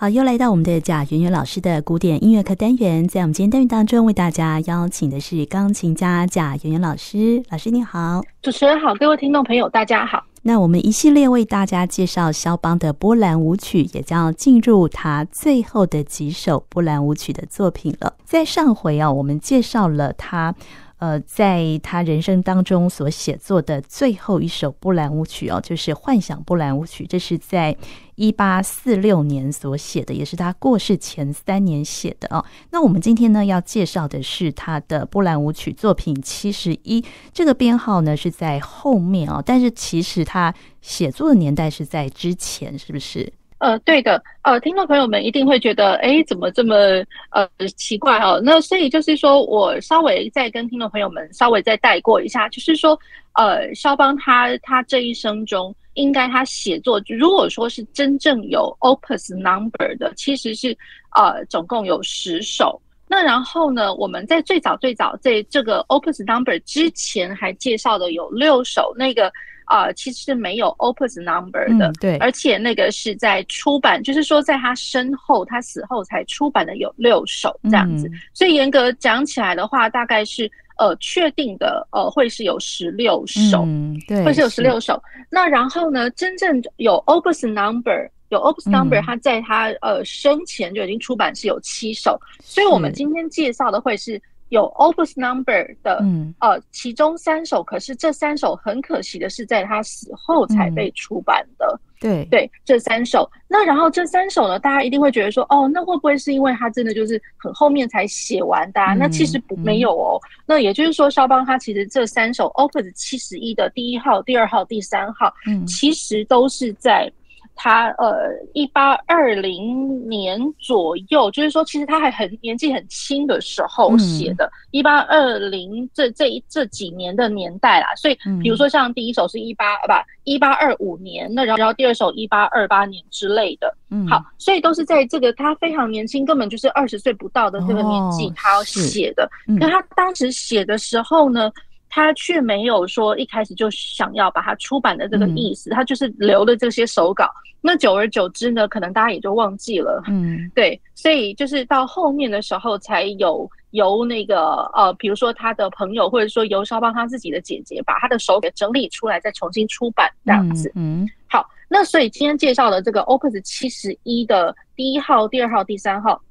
好，又来到我们的贾圆圆老师的古典音乐课单元，在我们今天单元当中，为大家邀请的是钢琴家贾圆圆老师。老师你好，主持人好，各位听众朋友大家好。那我们一系列为大家介绍肖邦的波兰舞曲，也将进入他最后的几首波兰舞曲的作品了。在上回啊，我们介绍了他。呃，在他人生当中所写作的最后一首波兰舞曲哦，就是《幻想波兰舞曲》，这是在一八四六年所写的，也是他过世前三年写的哦。那我们今天呢要介绍的是他的波兰舞曲作品七十一，这个编号呢是在后面哦，但是其实他写作的年代是在之前，是不是？呃，对的，呃，听众朋友们一定会觉得，哎，怎么这么呃奇怪哦？那所以就是说我稍微再跟听众朋友们稍微再带过一下，就是说，呃，肖邦他他这一生中，应该他写作，如果说是真正有 opus number 的，其实是呃总共有十首。那然后呢，我们在最早最早在这个 opus number 之前还介绍的有六首，那个。啊、呃，其实是没有 opus number 的，嗯，对，而且那个是在出版，就是说在他身后，他死后才出版的有六首这样子，嗯，所以严格讲起来的话，大概是呃确定的呃会是有十六首，嗯，对，会是有十六首。那然后呢，真正有 opus number，有 opus number，他在他呃生前就已经出版是有七首，所以我们今天介绍的会是。有 opus number 的，嗯，呃，其中三首，可是这三首很可惜的是在他死后才被出版的。嗯、对对，这三首。那然后这三首呢，大家一定会觉得说，哦，那会不会是因为他真的就是很后面才写完的？那其实不没有哦。那也就是说，肖邦他其实这三首 opus 七十一的第一号、第二号、第三号，嗯，其实都是在。他呃，一八二零年左右，就是说，其实他还很年纪很轻的时候写的。一八二零这这这几年的年代啦，所以比如说像第一首是一八不一八二五年，那然后然后第二首一八二八年之类的。嗯，好，所以都是在这个他非常年轻，根本就是二十岁不到的这个年纪，他要写的。那他当时写的时候呢，他却没有说一开始就想要把它出版的这个意思，他就是留了这些手稿。那久而久之呢，可能大家也就忘记了。嗯，对，所以就是到后面的时候，才有由那个呃，比如说他的朋友，或者说由肖邦他自己的姐姐，把他的手给整理出来，再重新出版这样子。嗯，嗯，好，那所以今天介绍的这个 Opus 七十一的第一号、第二号、第三号。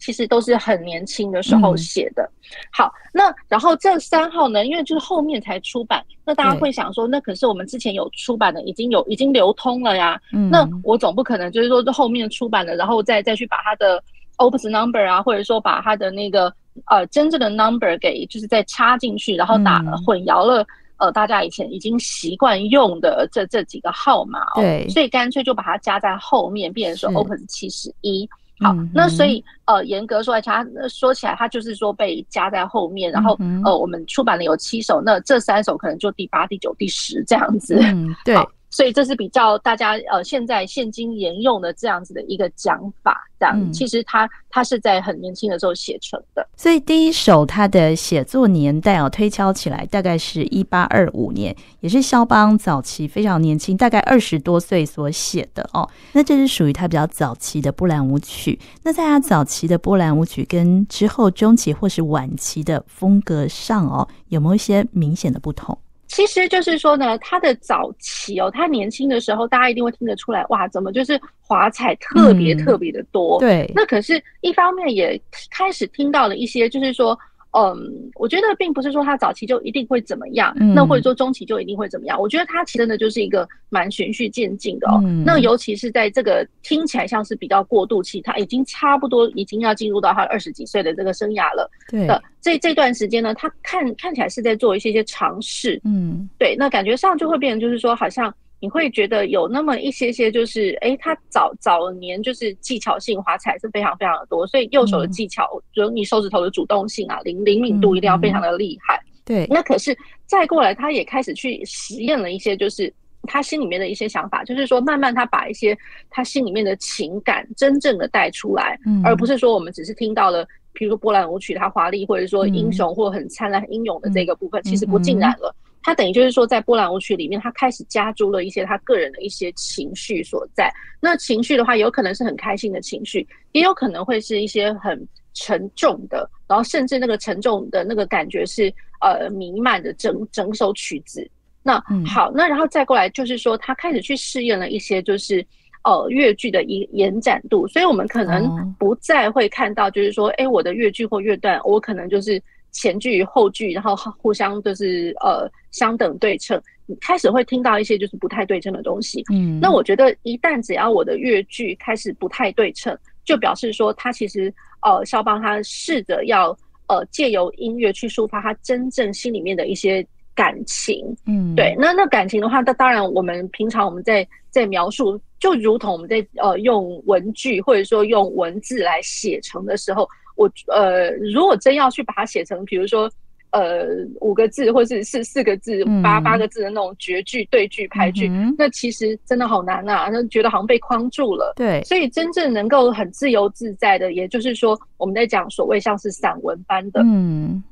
其实都是很年轻的时候写的。嗯。好，那然后这三号呢，因为就是后面才出版，那大家会想说，那可是我们之前有出版的，已经有已经流通了呀。嗯。那我总不可能就是说这后面出版的，然后再再去把它的 opus number 啊，或者说把它的那个呃真正的 number 给就是再插进去，然后打混淆了呃大家以前已经习惯用的这这几个号码哦。对。所以干脆就把它加在后面，变成说 opus 七十一。好，那所以呃，严格说来，它说起来，它就是说被加在后面，然后呃，我们出版了有七首，那这三首可能就第八、第九、第十这样子。嗯，对。所以这是比较大家呃现在现今沿用的这样子的一个讲法，这样、嗯、其实他他是在很年轻的时候写成的。所以第一首他的写作年代哦，推敲起来大概是一八二五年，也是肖邦早期非常年轻，大概二十多岁所写的哦。那这是属于他比较早期的波兰舞曲。那在他早期的波兰舞曲跟之后中期或是晚期的风格上哦，有没有一些明显的不同？其实就是说呢，他的早期哦，他年轻的时候，大家一定会听得出来，哇，怎么就是华彩特别特别的多？嗯，对。那可是，一方面也开始听到了一些，就是说。嗯，我觉得并不是说他早期就一定会怎么样，嗯、那或者说中期就一定会怎么样。我觉得他其实真的就是一个蛮循序渐进的哦、嗯。那尤其是在这个听起来像是比较过渡期，他已经差不多已经要进入到他二十几岁的这个生涯了。对，这这段时间呢，他看看起来是在做一些些尝试。嗯，对，那感觉上就会变成就是说好像。你会觉得有那么一些些，就是哎，他早早年就是技巧性华彩是非常非常的多，所以右手的技巧，就、嗯、你手指头的主动性啊，灵灵敏度一定要非常的厉害。对、嗯，那可是再过来，他也开始去实验了一些，就是他心里面的一些想法，就是说慢慢他把一些他心里面的情感真正的带出来，嗯、而不是说我们只是听到了，比如说波兰舞曲它华丽，或者说英雄或很灿烂、很英勇的这个部分，嗯、其实不尽然了。他等于就是说，在波兰舞曲里面，他开始加注了一些他个人的一些情绪所在。那情绪的话，有可能是很开心的情绪，也有可能会是一些很沉重的，然后甚至那个沉重的那个感觉是呃弥漫的整整首曲子。那好，那然后再过来就是说，他开始去试验了一些就是呃乐句的延延展度，所以我们可能不再会看到就是说，哎，我的乐句或乐段，我可能就是。前句与后句，然后互相就是呃相等对称，你开始会听到一些就是不太对称的东西。嗯，那我觉得一旦只要我的乐句开始不太对称，就表示说他其实呃肖邦他试着要呃借由音乐去抒发他真正心里面的一些感情。嗯，对，那那感情的话，那当然我们平常我们在在描述，就如同我们在呃用文句或者说用文字来写成的时候。我呃，如果真要去把它写成，比如说呃五个字，或是四四个字、八八个字的那种绝句、对句、排句，嗯，那其实真的好难啊，那觉得好像被框住了。对，所以真正能够很自由自在的，也就是说我们在讲所谓像是散文般的，嗯，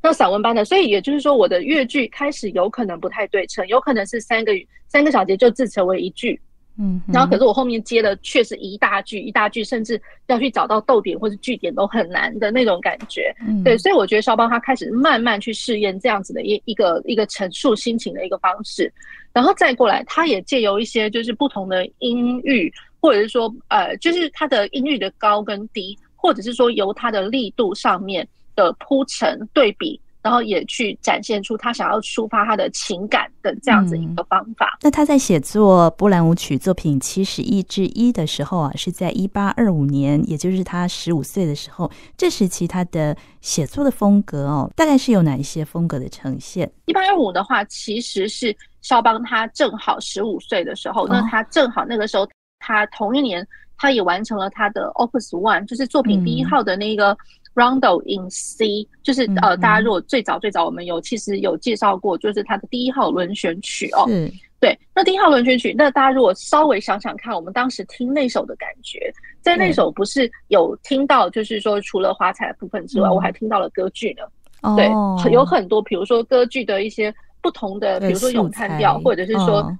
那散文般的，所以也就是说我的乐句开始有可能不太对称，有可能是三个三个小节就自成为一句。嗯，然后可是我后面接的却是一大句一大句，甚至要去找到逗点或者句点都很难的那种感觉。嗯，对，所以我觉得肖邦他开始慢慢去试验这样子的一一个一个陈述心情的一个方式，然后再过来，他也借由一些就是不同的音域，或者是说呃，就是他的音域的高跟低，或者是说由他的力度上面的铺陈对比。然后也去展现出他想要抒发他的情感的这样子一个方法。嗯、那他在写作波兰舞曲作品七十一之一的时候啊，是在一八二五年，也就是他十五岁的时候。这时期他的写作的风格哦，大概是有哪一些风格的呈现？一八二五的话，其实是肖邦他正好十五岁的时候，哦。那他正好那个时候，他同一年他也完成了他的 Opus One，就是作品第一号的那个。嗯 Rondo in C，就是呃，大家如果最早最早我们有其实有介绍过，就是它的第一号轮选曲哦。嗯，对，那第一号轮选曲，那大家如果稍微想想看，我们当时听那首的感觉，在那首不是有听到，就是说除了华彩的部分之外，我还听到了歌剧呢。哦对，有很多，比如说歌剧的一些不同的，比如说咏叹调，或者是说。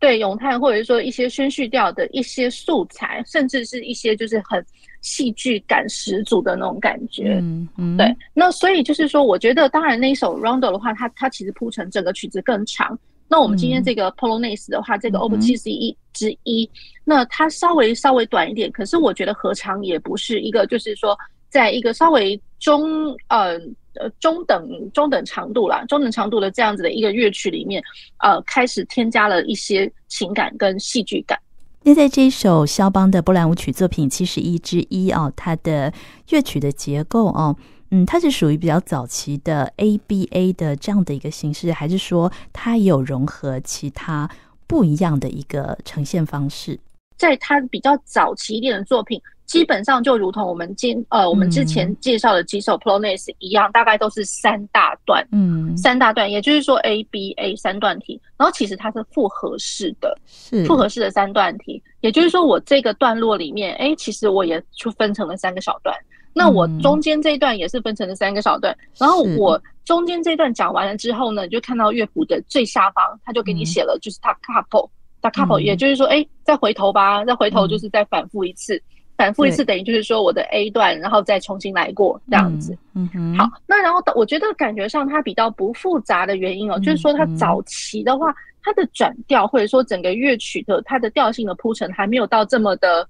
对咏叹，或者是说一些宣叙调的一些素材，甚至是一些就是很戏剧感十足的那种感觉。嗯嗯，对。那所以就是说，我觉得当然那一首 Rondo 的话，它它其实铺成整个曲子更长。那我们今天这个 Polonaise 的话，嗯、这个 Opus 71之一，那它稍微稍微短一点，可是我觉得何尝也不是一个，就是说在一个稍微中呃。呃，中等中等长度啦，中等长度的这样子的一个乐曲里面，呃，开始添加了一些情感跟戏剧感。那在这一首肖邦的波兰舞曲作品七十一之一哦，它的乐曲的结构哦，嗯，它是属于比较早期的 ABA 的这样的一个形式，还是说它有融合其他不一样的一个呈现方式？在它比较早期一点的作品。基本上就如同我们今呃我们之前介绍的几首 Polonaise 一样，嗯，大概都是三大段，嗯，三大段，也就是说 A B A 三段体，然后其实它是复合式的，是。复合式的三段体，也就是说我这个段落里面，哎，其实我也就分成了三个小段，那我中间这一段也是分成了三个小段，然后我中间这一段讲完了之后呢，你就看到乐谱的最下方，他就给你写了就是他 couple，他 couple，也就是说，哎，再回头吧，再回头就是再反复一次。反复一次等于就是说我的 A 段，然后再重新来过这样子。嗯嗯。好，那然后我觉得感觉上它比较不复杂的原因哦，就是说它早期的话，它的转调或者说整个乐曲的它的调性的铺陈还没有到这么的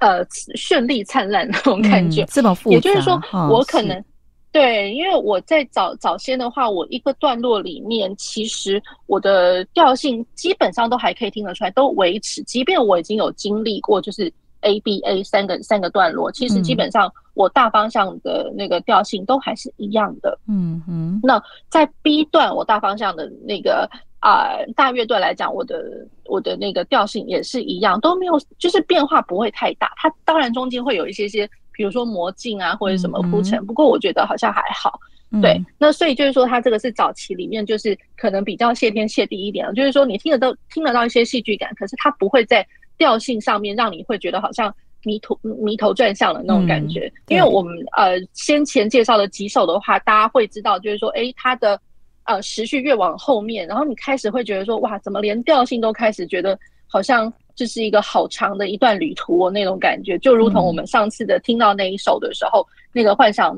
呃绚丽灿烂那种感觉，这么复杂。也就是说，我可能对，因为我在早早先的话，我一个段落里面其实我的调性基本上都还可以听得出来，都维持，即便我已经有经历过，就是。A B A 三个三个段落，其实基本上我大方向的那个调性都还是一样的。嗯嗯。那在 B 段，我大方向的那个啊、呃、大乐段来讲，我的我的那个调性也是一样，都没有，就是变化不会太大。它当然中间会有一些些，比如说魔镜啊或者什么铺陈，不过我觉得好像还好。对。那所以就是说，它这个是早期里面就是可能比较谢天谢地一点，就是说你听得到听得到一些戏剧感，可是它不会在。调性上面让你会觉得好像迷途迷头转向的那种感觉，嗯、因为我们呃先前介绍的几首的话，大家会知道就是说，哎，它的呃时序越往后面，然后你开始会觉得说，哇，怎么连调性都开始觉得好像这是一个好长的一段旅途哦，那种感觉，就如同我们上次的听到那一首的时候，嗯、那个幻想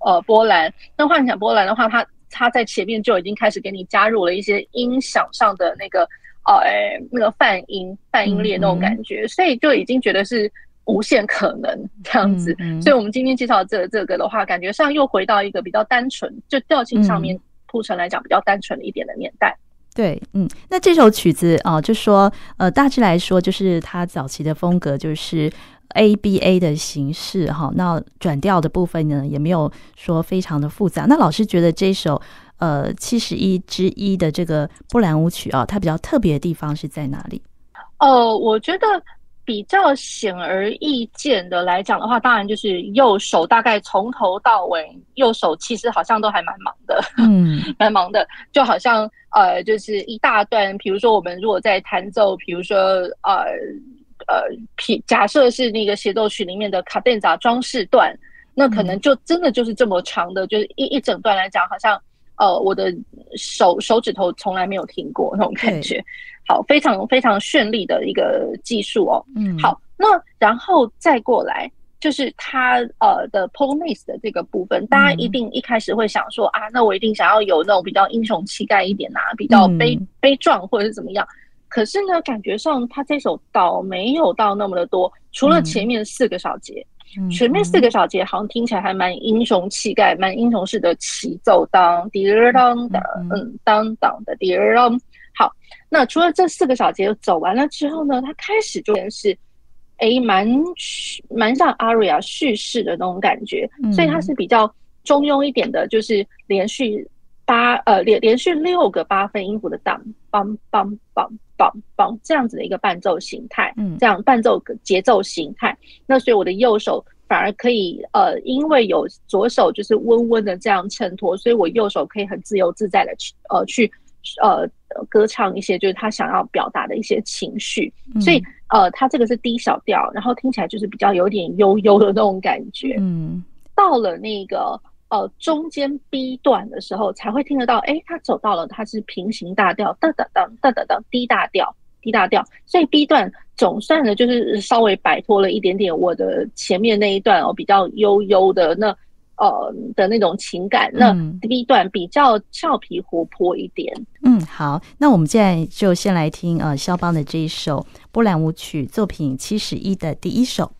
呃波兰，那幻想波兰的话，它它在前面就已经开始给你加入了一些音响上的那个呃那个泛音泛音列那种感觉，嗯、所以就已经觉得是。无限可能这样子，所以我们今天介绍这这个的话，感觉上又回到一个比较单纯，就调性上面铺陈来讲比较单纯一点的年代。对，嗯，那这首曲子啊、呃，就说呃，大致来说，就是它早期的风格就是 ABA 的形式哈。那转调的部分呢，也没有说非常的复杂。那老师觉得这首呃七十一之一的这个波兰舞曲啊，它比较特别的地方是在哪里？呃，我觉得。比较显而易见的来讲的话，当然就是右手大概从头到尾，右手其实好像都还蛮忙的，嗯，蛮忙的，就好像呃，就是一大段，比如说我们如果在弹奏，比如说呃呃，假设是那个协奏曲里面的卡顿扎装饰段，那可能就真的就是这么长的，就是一一整段来讲，好像呃，我的手手指头从来没有停过那种感觉。好，非常非常绚丽的一个技术哦。嗯，好，那然后再过来就是它呃的 Polonaise 的这个部分，大家一定一开始会想说啊，那我一定想要有那种比较英雄气概一点呐、啊，比较悲悲壮或者是怎么样。可是呢，感觉上他这首倒没有到那么的多，除了前面四个小节，前面四个小节好像听起来还蛮英雄气概，蛮英雄式的齐奏，当滴儿当的，嗯，当当的滴儿当。好，那除了这四个小节走完了之后呢，它开始就是，哎，蛮蛮像 aria 叙事的那种感觉，嗯、所以它是比较中庸一点的，就是连续八呃连连续六个八分音符的当梆梆梆梆梆这样子的一个伴奏形态，嗯，这样伴奏节奏形态。那所以我的右手反而可以呃，因为有左手就是温温的这样衬托，所以我右手可以很自由自在的去呃去。呃，歌唱一些就是他想要表达的一些情绪，嗯、所以呃，他这个是低小调，然后听起来就是比较有点悠悠的那种感觉。嗯，到了那个呃中间 B 段的时候，才会听得到，哎，他走到了，他是平行大调，哒哒哒哒哒哒，D 大调低大调，所以 B 段总算呢就是稍微摆脱了一点点我的前面那一段哦比较悠悠的那。呃的那种情感，那 B 段比较俏皮活泼一点。嗯，好，那我们现在就先来听呃肖邦的这一首波兰舞曲作品七十一的第一首。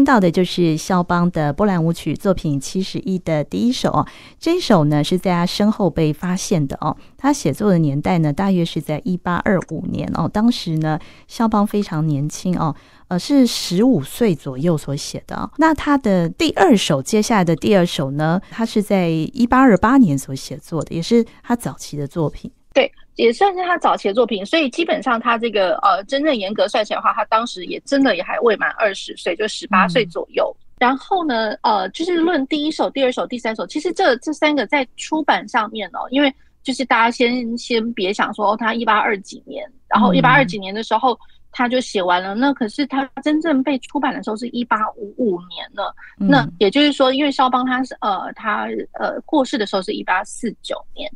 听到的就是肖邦的波兰舞曲作品七十一的第一首哦。这一首呢是在他身后被发现的哦。他写作的年代呢，大约是在一八二五年哦。当时呢，肖邦非常年轻哦，呃，是十五岁左右所写的哦。那他的第二首，接下来的第二首呢，他是在一八二八年所写作的，也是他早期的作品。对。也算是他早期的作品，所以基本上他这个呃，真正严格算起来的话，他当时也真的也还未满二十岁，就十八岁左右。嗯。然后呢，呃，就是论第一首、第二首、第三首，其实这这三个在出版上面哦，因为就是大家先先别想说哦，他一八二几年，然后一八二几年的时候他就写完了，那可是他真正被出版的时候是一八五五年了。那也就是说，因为肖邦他是呃他呃过世的时候是一八四九年。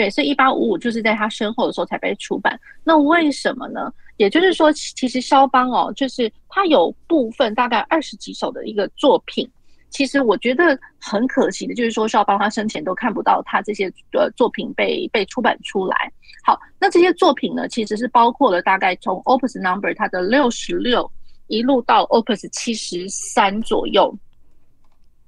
对，所以一八五五就是在他身后的时候才被出版。那为什么呢？也就是说，其实肖邦哦，就是他有部分大概二十几首的一个作品，其实我觉得很可惜的，就是说肖邦他生前都看不到他这些呃作品被被出版出来。好，那这些作品呢，其实是包括了大概从 Opus Number 它的六十六一路到 Opus 七十三左右。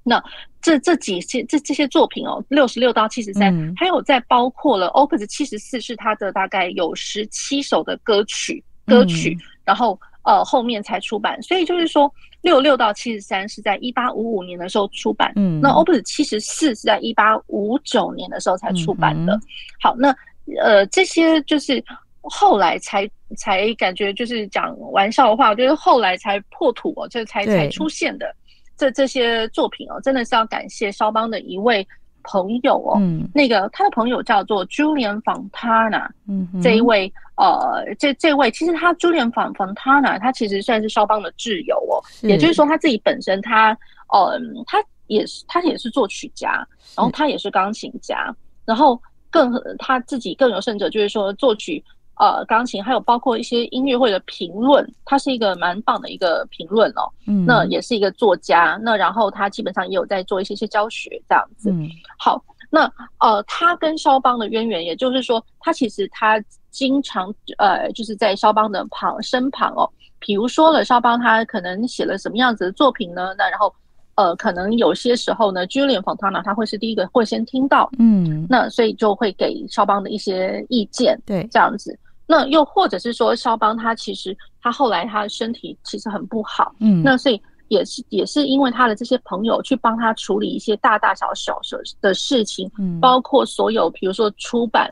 那这这几些这这些作品哦，六十六到七十三，还有再包括了 Opus 七十四是它的大概有十七首的歌曲歌曲，嗯、然后呃后面才出版，所以就是说六六到七十三是在一八五五年的时候出版，嗯，那 Opus 七十四是在一八五九年的时候才出版的。嗯、好，那呃这些就是后来才才感觉就是讲玩笑的话，就是后来才破土哦，这才才出现的。这这些作品哦，真的是要感谢肖邦的一位朋友哦，嗯，那个他的朋友叫做 Julian Fontana，嗯，这一位呃，这这位其实他 Julian Fontana，他其实算是肖邦的挚友哦，也就是说他自己本身他，呃，他也是他也是作曲家，然后他也是钢琴家，然后更他自己更有甚者，就是说作曲。呃，钢琴还有包括一些音乐会的评论，他是一个蛮棒的一个评论哦。嗯，那也是一个作家，那然后他基本上也有在做一些些教学这样子。嗯，好，那呃，他跟肖邦的渊源，也就是说，他其实他经常呃，就是在肖邦的旁身旁哦。比如说了，肖邦他可能写了什么样子的作品呢？那然后呃，可能有些时候呢，Julian Fontana 他会是第一个会先听到。嗯，那所以就会给肖邦的一些意见。对，这样子。那又或者是说，肖邦他其实他后来他的身体其实很不好，嗯，那所以也是也是因为他的这些朋友去帮他处理一些大大小小的事情，嗯，包括所有比如说出版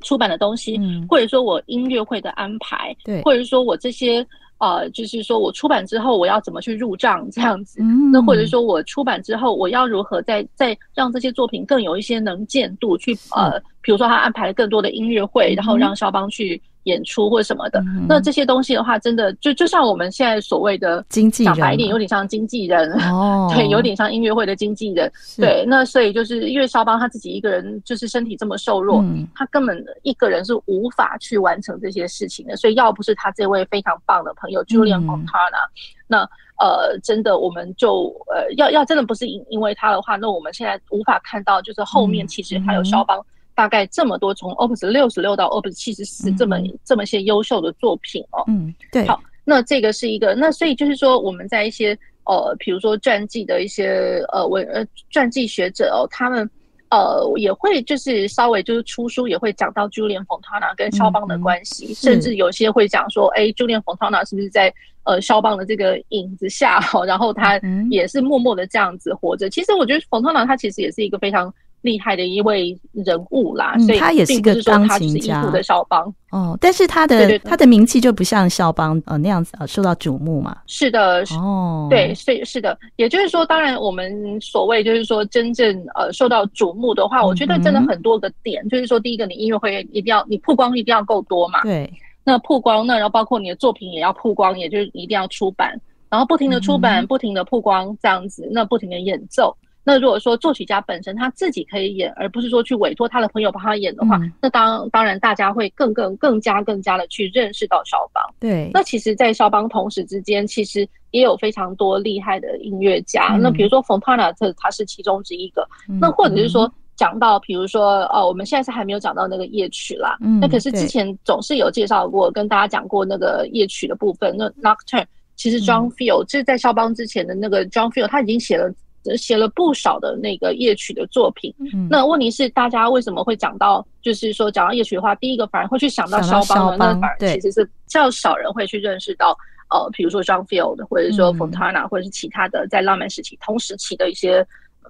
出版的东西，嗯，或者说我音乐会的安排，对，或者说我这些。呃，就是说我出版之后我要怎么去入账这样子，嗯，那或者说我出版之后我要如何再再让这些作品更有一些能见度去呃，比如说他安排了更多的音乐会，然后让肖邦去。演出或什么的，嗯、那这些东西的话，真的就就像我们现在所谓的经纪人，讲白一点，有点像经纪人。哦，对，有点像音乐会的经纪人。对，那所以就是因为肖邦他自己一个人就是身体这么瘦弱，嗯、他根本一个人是无法去完成这些事情的。所以要不是他这位非常棒的朋友 Julian Fontana，那呃，真的我们就呃要要真的不是因因为他的话，那我们现在无法看到就是后面其实还有肖邦。大概这么多，从 Opus 六十六到 Opus 七十四，这么这么些优秀的作品哦。嗯，对。好，那这个是一个，那所以就是说，我们在一些呃，比如说传记的一些呃文呃传记学者哦，他们呃也会就是稍微就是出书也会讲到 Julian Fontana 跟肖邦的关系，嗯、甚至有些会讲说，哎，Julian Fontana 是不是在呃肖邦的这个影子下，然后他也是默默的这样子活着。其实我觉得 Fontana 他其实也是一个非常。厉害的一位人物啦，所以他也是一个钢琴家。的肖邦。哦，但是他的他的名气就不像肖邦呃那样子呃受到瞩目嘛。是的，哦，对，所以是的，也就是说，当然我们所谓就是说真正呃受到瞩目的话，嗯、我觉得真的很多个点，就是说第一个，你音乐会一定要你曝光一定要够多嘛，对，那曝光那然后包括你的作品也要曝光，也就是一定要出版，然后不停的出版，嗯、不停的曝光这样子，那不停的演奏。那如果说作曲家本身他自己可以演，而不是说去委托他的朋友帮他演的话，嗯、那当当然大家会更更更加更加的去认识到肖邦。对，那其实，在肖邦同时之间，其实也有非常多厉害的音乐家。嗯、那比如说冯帕纳特，他是其中之一个。嗯、那或者是说讲到，比如说哦，我们现在是还没有讲到那个夜曲啦。嗯，那可是之前总是有介绍过，跟大家讲过那个夜曲的部分。那 Nocturne。其实 John Field 这是在肖邦之前的那个 John Field，他已经写了写了不少的那个夜曲的作品。嗯、那问题是，大家为什么会讲到，就是说讲到夜曲的话，第一个反而会去想到肖邦的，那反而其实是较少人会去认识到，呃，比如说 John Field，或者说 Fontana，、嗯、或者是其他的在浪漫时期同时期的一些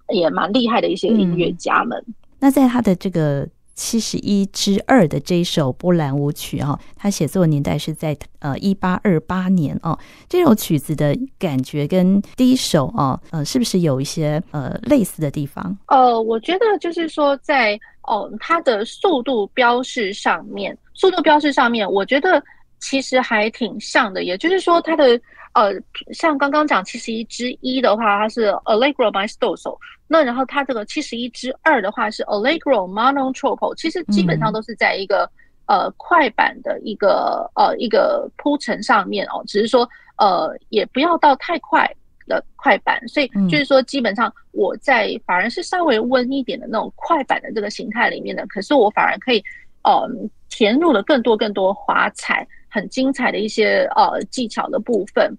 也蛮厉害的一些音乐家们。嗯、那在他的这个。七十一之二的这一首波兰舞曲啊，它写作年代是在呃一八二八年哦。这首曲子的感觉跟第一首哦，呃，是不是有一些呃类似的地方？呃，我觉得就是说在哦，它的速度标示上面，速度标示上面，我觉得其实还挺像的。也就是说，它的呃，像刚刚讲七十一之一的话，它是 Allegro maestoso。那然后它这个七十一之二的话是 Allegro mono troppo，其实基本上都是在一个、嗯、呃快板的一个呃一个铺陈上面哦，只是说呃也不要到太快的快板，所以就是说基本上我在反而是稍微温一点的那种快板的这个形态里面的，可是我反而可以呃填入了更多更多华彩很精彩的一些呃技巧的部分。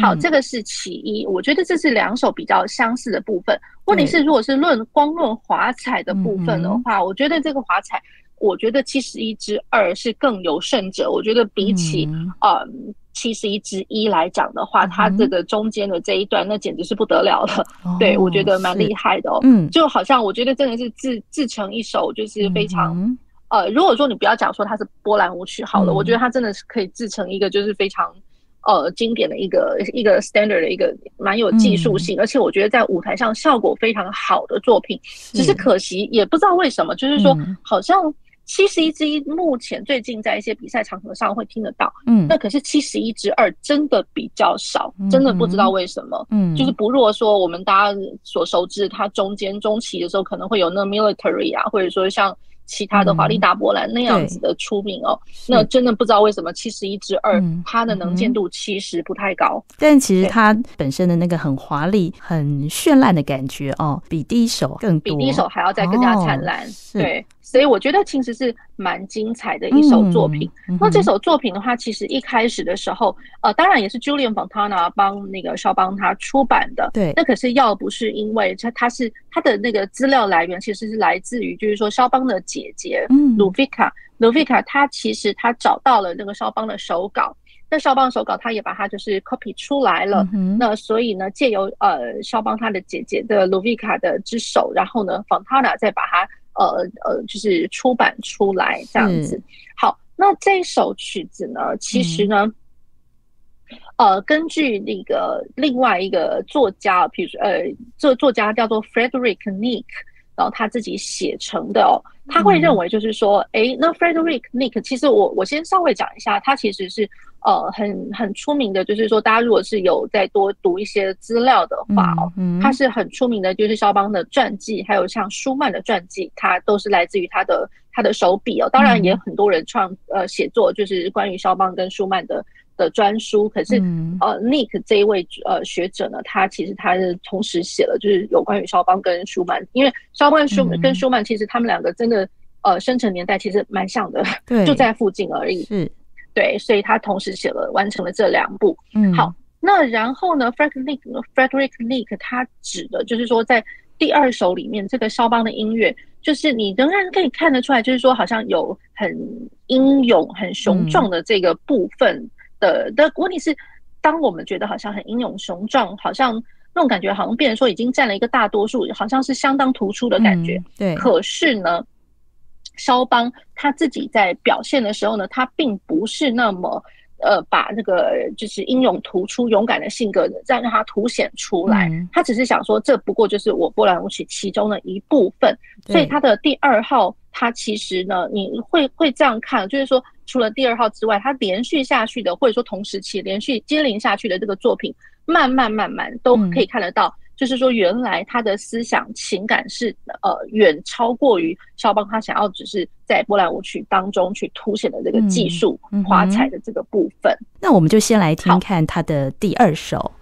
好，这个是其一，我觉得这是两首比较相似的部分。问题是，如果是论光论华彩的部分的话，嗯、我觉得这个华彩，我觉得七十一之二是更有胜者。我觉得比起呃七十一之一来讲的话，它这个中间的这一段，那简直是不得了了。哦、对，我觉得蛮厉害的哦。嗯，就好像我觉得真的是自自成一首，就是非常、嗯、呃，如果说你不要讲说它是波兰舞曲好了，嗯、我觉得它真的是可以自成一个，就是非常。呃，经典的一个一个 standard 的一个蛮有技术性，嗯、而且我觉得在舞台上效果非常好的作品，是只是可惜也不知道为什么，就是说好像七十一之一目前最近在一些比赛场合上会听得到，嗯，那可是七十一之二真的比较少，真的不知道为什么，嗯，就是不若说我们大家所熟知，它中间中期的时候可能会有那 military 啊，或者说像。其他的华丽大波兰那样子的出名哦，那真的不知道为什么七十一之二，它的能见度其实不太高。但其实它本身的那个很华丽、很绚烂的感觉哦，比第一首更多，比第一首还要再更加灿烂。对，所以我觉得其实是蛮精彩的一首作品。那这首作品的话，其实一开始的时候，呃，当然也是 Julian Fontana 帮那个肖邦他出版的。对，那可是要不是因为他他是他的那个资料来源，其实是来自于就是说肖邦的姐姐，嗯，Ludwika，Ludwika，他其实他找到了那个肖邦的手稿，那肖邦手稿他也把它就是 copy 出来了，嗯、那所以呢，借由呃肖邦他的姐姐的 Ludwika 的之手，然后呢，Fontana 再把它呃呃就是出版出来这样子。嗯、好，那这首曲子呢，其实呢，嗯、呃，根据那个另外一个作家，比如说呃，这作家叫做 Frederick Niecks。然后他自己写成的哦，他会认为就是说，哎、嗯，那 Frederick Niecks 其实我我先稍微讲一下，他其实是呃很很出名的，就是说大家如果是有再多读一些资料的话哦，嗯嗯、他是很出名的，就是肖邦的传记，还有像舒曼的传记，他都是来自于他的他的手笔哦。当然也很多人创呃写作，就是关于肖邦跟舒曼的。的专书，可是、嗯、呃，Niecks 这一位呃学者呢，他其实他是同时写了，就是有关于肖邦跟舒曼，因为肖邦舒跟舒曼其实他们两个真的呃生成年代其实蛮像的，对就在附近而已。是，对，所以他同时写了完成了这两部。嗯，好，那然后呢，Frederick Frederick Niecks 他指的就是说，在第二首里面，这个肖邦的音乐，就是你仍然可以看得出来，就是说好像有很英勇、很雄壮的这个部分。嗯的的问题是，当我们觉得好像很英勇雄壮，好像那种感觉，好像变成说已经占了一个大多数，好像是相当突出的感觉。嗯、对。可是呢，肖邦他自己在表现的时候呢，他并不是那么呃，把那个就是英勇突出、勇敢的性格再让他凸显出来。嗯、他只是想说，这不过就是我波兰舞曲其中的一部分。所以他的第二号。他其实呢，你会会这样看，就是说，除了第二号之外，他连续下去的，或者说同时期连续接连下去的这个作品，慢慢慢慢都可以看得到，嗯、就是说，原来他的思想情感是呃远超过于肖邦他想要只是在波兰舞曲当中去凸显的这个技术华彩的这个部分。那我们就先来听看他的第二首。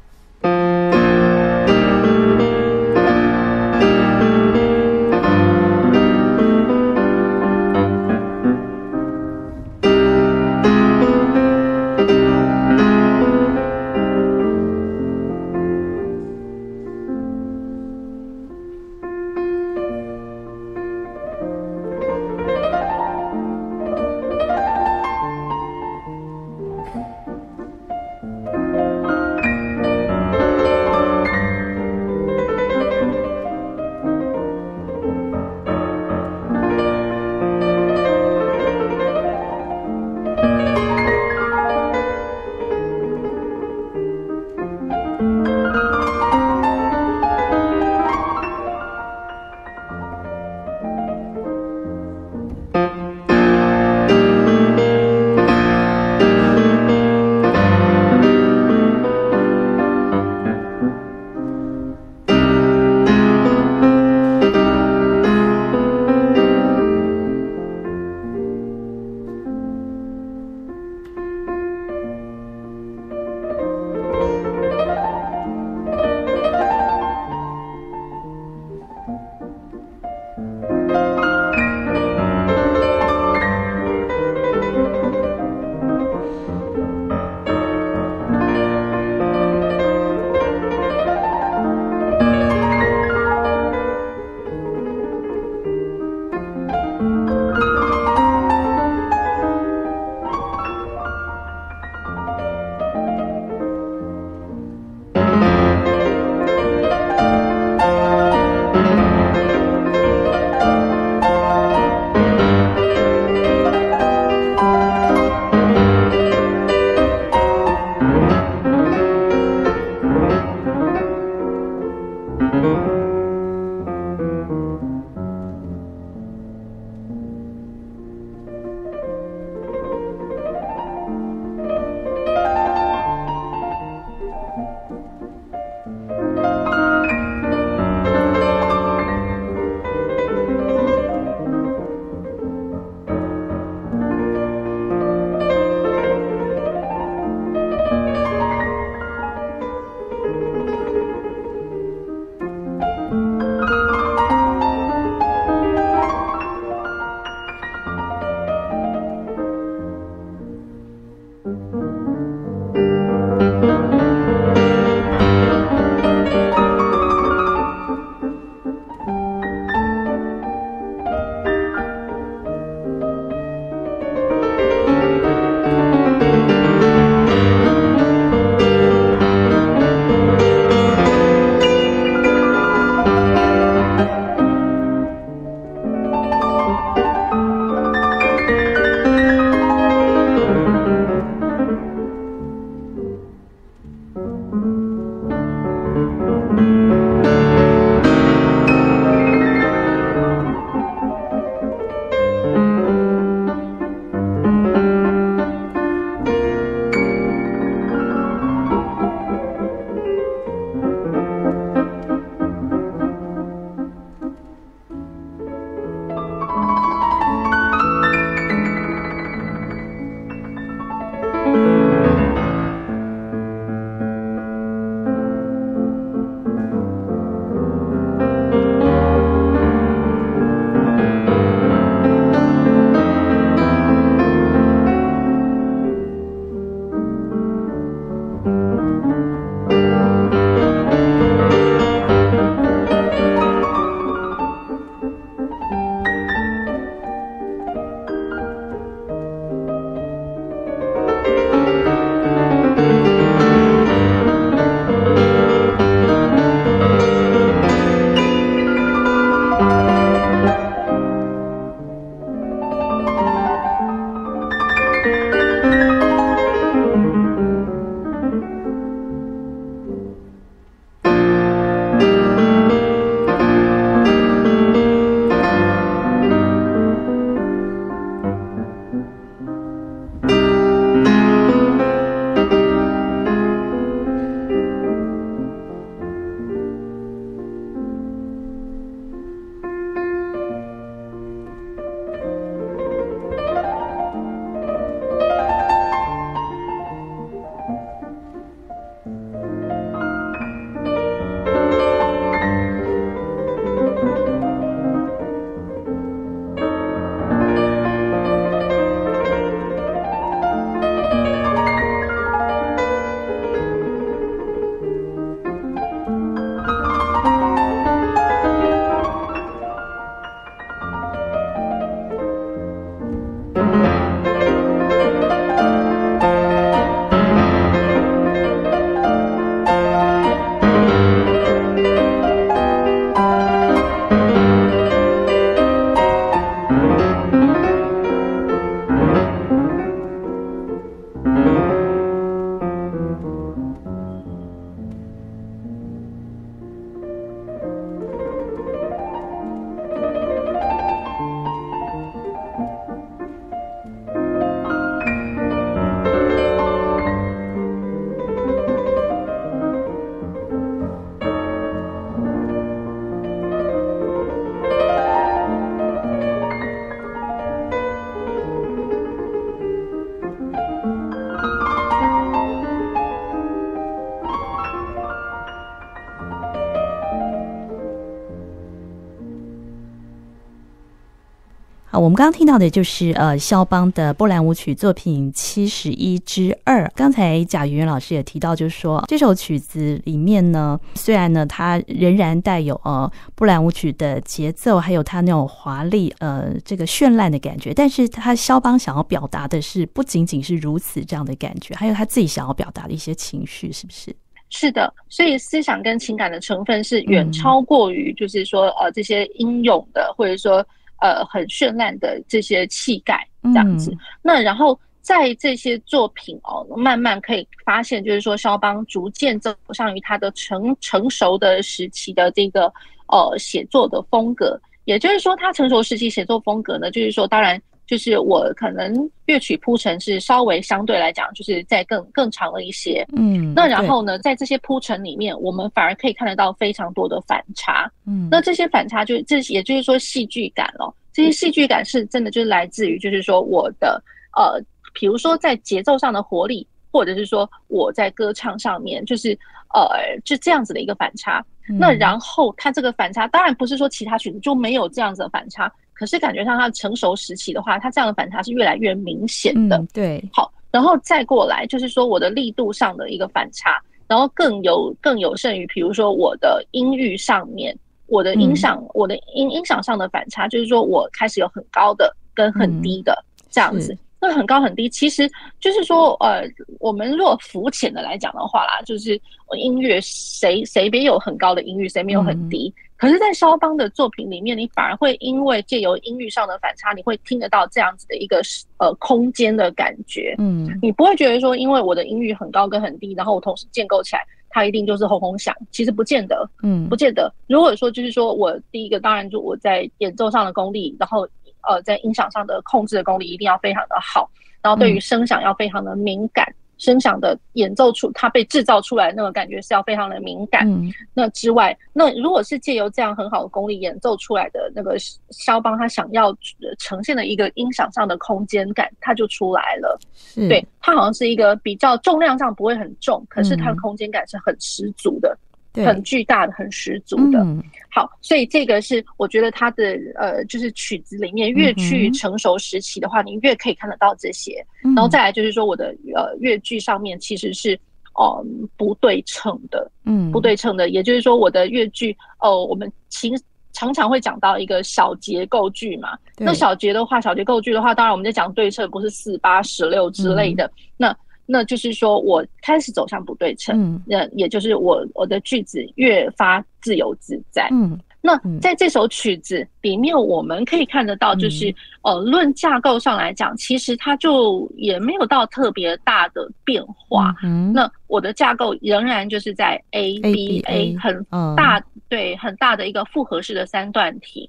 们刚刚听到的就是呃，肖邦的波兰舞曲作品七十一之二。刚才贾圆圆老师也提到，就是说这首曲子里面呢，虽然呢它仍然带有呃波兰舞曲的节奏，还有它那种华丽呃这个绚烂的感觉，但是他肖邦想要表达的是不仅仅是如此这样的感觉，还有他自己想要表达的一些情绪，是不是？是的，所以思想跟情感的成分是远超过于就是说呃这些英勇的，或者说。呃，很绚烂的这些气概，这样子。嗯、那然后在这些作品哦，慢慢可以发现，就是说肖邦逐渐走向于他的成成熟的时期的这个呃写作的风格。也就是说，他成熟时期写作风格呢，就是说，当然。就是我可能乐曲铺陈是稍微相对来讲，就是在更更长了一些。嗯，那然后呢，在这些铺陈里面，我们反而可以看得到非常多的反差。嗯，那这些反差就这也就是说戏剧感咯。这些戏剧感是真的，就是来自于就是说我的呃，比如说在节奏上的活力，或者是说我在歌唱上面，就是呃，就这样子的一个反差。那然后它这个反差，当然不是说其他曲子就没有这样子的反差。可是感觉上，他成熟时期的话，他这样的反差是越来越明显的。嗯、对，好，然后再过来就是说我的力度上的一个反差，然后更有更有甚于，比如说我的音域上面，我的音响，嗯、我的音音响上的反差，就是说我开始有很高的跟很低的这样子。那很高很低，其实就是说，呃，我们如果肤浅的来讲的话啦，就是音乐谁谁没有很高的音域，谁没有很低。嗯、可是，在肖邦的作品里面，你反而会因为借由音域上的反差，你会听得到这样子的一个呃空间的感觉。嗯，你不会觉得说，因为我的音域很高跟很低，然后我同时建构起来，它一定就是轰轰响。其实不见得，嗯，不见得。如果说就是说我第一个，当然就我在演奏上的功力，然后。呃，在音响上的控制的功力一定要非常的好，然后对于声响要非常的敏感，嗯、声响的演奏出它被制造出来那个感觉是要非常的敏感。嗯、那之外，那如果是借由这样很好的功力演奏出来的那个肖邦，他想要呈现的一个音响上的空间感，它就出来了。嗯、对，它好像是一个比较重量上不会很重，可是它的空间感是很十足的。嗯很巨大的、很十足的，嗯、好，所以这个是我觉得它的呃，就是曲子里面越去成熟时期的话，嗯、你越可以看得到这些。嗯、然后再来就是说，我的呃乐句上面其实是哦、呃、不对称的，嗯，不对称的，也就是说我的乐句哦、呃，我们经常常会讲到一个小节构句嘛。那小节的话，小节构句的话，当然我们在讲对称，不是四八十六之类的。嗯、那那就是说，我开始走向不对称，那、嗯、也就是我我的句子越发自由自在。嗯，那在这首曲子里面，我们可以看得到，就是、嗯、呃，论架构上来讲，其实它就也没有到特别大的变化。嗯，那我的架构仍然就是在 A B A 很大，嗯、对，很大的一个复合式的三段体。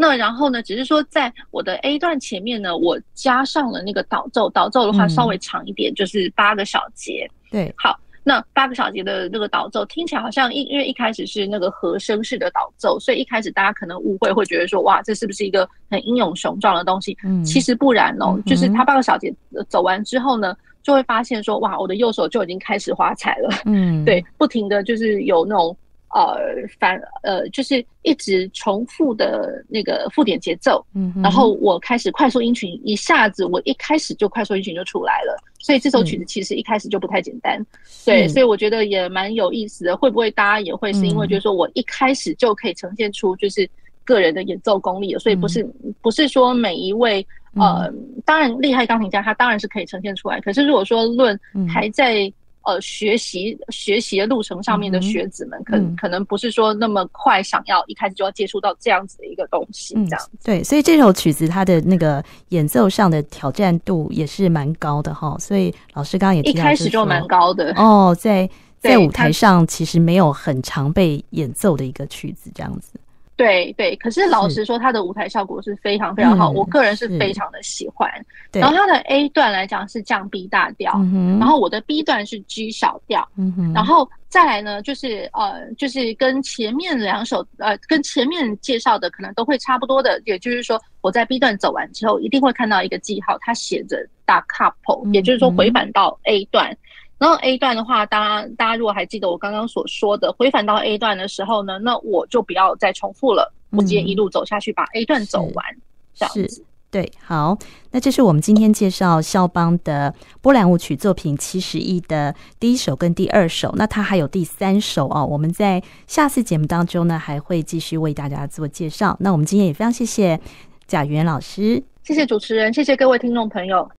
那然后呢，只是说在我的 A 段前面呢，我加上了那个导奏，导奏的话稍微长一点，嗯、就是八个小节。对，好，那八个小节的那个导奏听起来好像一，因为一开始是那个和声式的导奏，所以一开始大家可能误会，会觉得说，哇，这是不是一个很英勇雄壮的东西？嗯，其实不然哦，嗯、就是他八个小节走完之后呢，就会发现说，哇，我的右手就已经开始花彩了。嗯，对，不停的就是有那种。呃，反呃，就是一直重复的那个附点节奏，嗯，然后我开始快速音群，一下子我一开始就快速音群就出来了，所以这首曲子其实一开始就不太简单，嗯、对，所以我觉得也蛮有意思的。会不会大家也会是因为就是说我一开始就可以呈现出就是个人的演奏功力，所以不是、嗯、不是说每一位呃，当然厉害钢琴家他当然是可以呈现出来，可是如果说论还在。呃，学习学习的路程上面的学子们，可、嗯、可能不是说那么快想要一开始就要接触到这样子的一个东西，这样。对，所以这首曲子它的那个演奏上的挑战度也是蛮高的哈。所以老师刚刚也提到，一开始就蛮高的哦，在在舞台上其实没有很常被演奏的一个曲子，这样子。对对，可是老实说，它的舞台效果是非常非常好，嗯、我个人是非常的喜欢。然后它的 A 段来讲是降 B 大调，嗯、然后我的 B 段是 G 小调，嗯、然后再来呢，就是呃，就是跟前面两首呃，跟前面介绍的可能都会差不多的，也就是说，我在 B 段走完之后，一定会看到一个记号，它写着 Da Capo，、嗯、也就是说回返到 A 段。然后 A 段的话，大家大家如果还记得我刚刚所说的，回返到 A 段的时候呢，那我就不要再重复了，我直接一路走下去，把 A 段走完，嗯、这样子。对，好，那这是我们今天介绍肖邦的波兰舞曲作品七十一的第一首跟第二首，那它还有第三首哦，我们在下次节目当中呢，还会继续为大家做介绍。那我们今天也非常谢谢贾元老师，谢谢主持人，谢谢各位听众朋友。